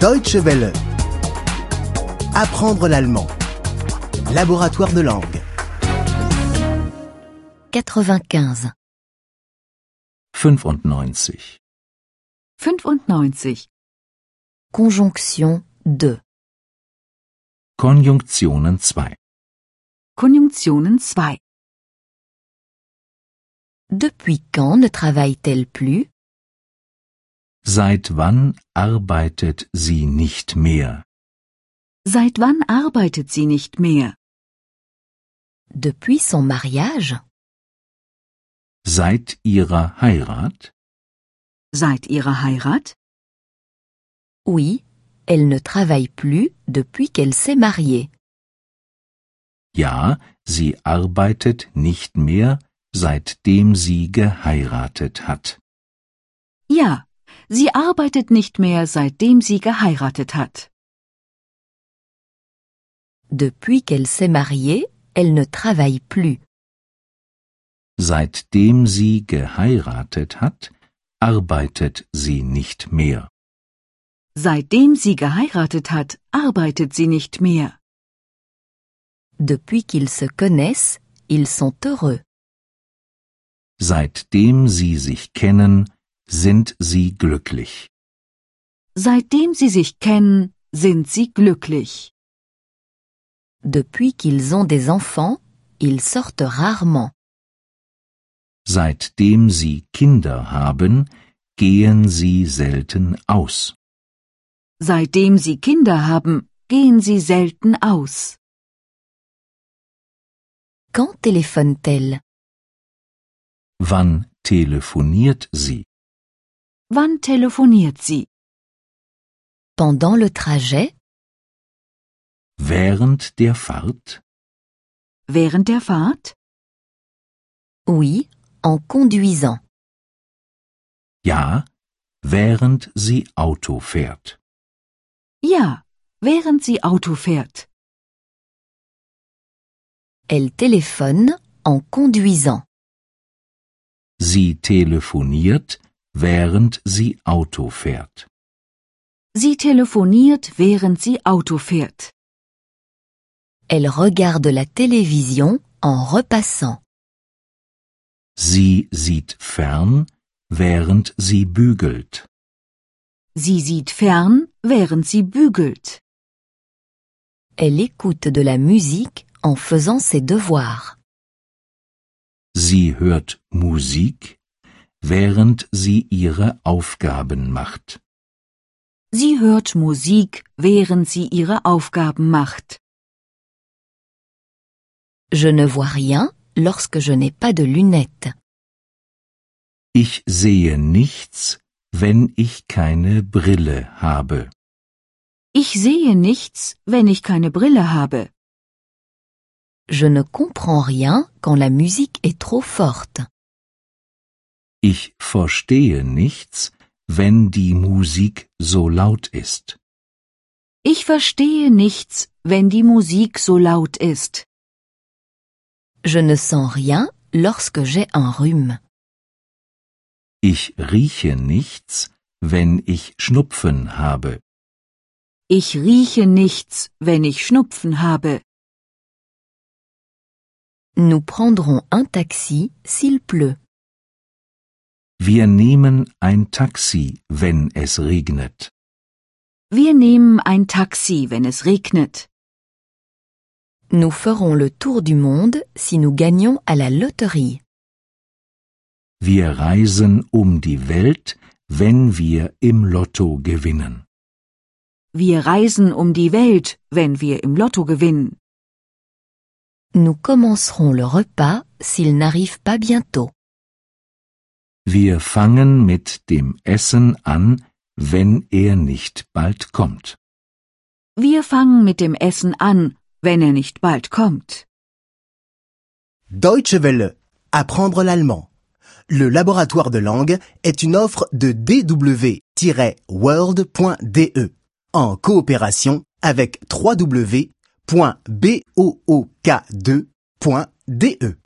Deutsche Welle. Apprendre l'allemand. Laboratoire de langue. 95. 95. 95. Conjonction 2. Konjunktionen 2. Konjunktionen 2. Depuis quand ne travaille-t-elle plus? Seit wann arbeitet sie nicht mehr? Seit wann arbeitet sie nicht mehr? Depuis son mariage Seit ihrer Heirat? Seit ihrer Heirat? Oui, elle ne travaille plus depuis qu'elle s'est mariée. Ja, sie arbeitet nicht mehr, seitdem sie geheiratet hat. Ja, sie arbeitet nicht mehr, seitdem sie geheiratet hat. Depuis qu'elle s'est mariée, elle ne travaille plus. Seitdem sie geheiratet hat, arbeitet sie nicht mehr. Seitdem sie geheiratet hat, arbeitet sie nicht mehr. Depuis qu'ils se connaissent, ils sont heureux. Seitdem sie sich kennen, sind sie glücklich. Seitdem sie sich kennen, sind sie glücklich. Depuis qu'ils ont des enfants, ils sortent rarement. Seitdem sie Kinder haben, gehen sie selten aus. Seitdem sie Kinder haben, gehen sie selten aus. Quand téléphone-t-elle Wann telefoniert sie? Wann telefoniert sie? Pendant le trajet Während der Fahrt? Während der Fahrt? Oui, en conduisant. Ja, während sie Auto fährt. Ja, während sie Auto fährt. Elle téléphone en conduisant. Sie telefoniert, während sie Auto fährt. Sie telefoniert, während sie Auto fährt. Elle regarde la télévision en repassant. Sie sieht fern, während sie bügelt. Sie sieht fern, während sie bügelt. Elle écoute de la musique en faisant ses devoirs. Sie hört Musik, während sie ihre Aufgaben macht. Sie hört Musik, während sie ihre Aufgaben macht. Je ne vois rien lorsque je n'ai pas de lunettes. Ich sehe nichts, wenn ich keine Brille habe. Ich sehe nichts, wenn ich keine Brille habe. Je ne comprends rien quand la musique est trop forte. Ich verstehe nichts, wenn die Musik so laut ist. Ich verstehe nichts, wenn die Musik so laut ist. Je ne sens rien lorsque j'ai un rhume. Ich rieche nichts, wenn ich Schnupfen habe. Ich rieche nichts, wenn ich Schnupfen habe. Nous prendrons un taxi s'il pleut. Wir nehmen ein Taxi, wenn es regnet. Wir nehmen ein Taxi, wenn es regnet. Nous ferons le tour du monde si nous gagnons à la loterie. Wir reisen um die Welt, wenn wir im Lotto gewinnen. Wir reisen um die Welt, wenn wir im Lotto gewinnen. Nous commencerons le repas s'il n'arrive pas bientôt. Wir fangen mit dem Essen an, wenn er nicht bald kommt. Wir fangen mit dem Essen an, wenn er nicht bald kommt. Deutsche Welle. Apprendre l'allemand. Le laboratoire de langue est une offre de dw-world.de en coopération avec www.book2.de.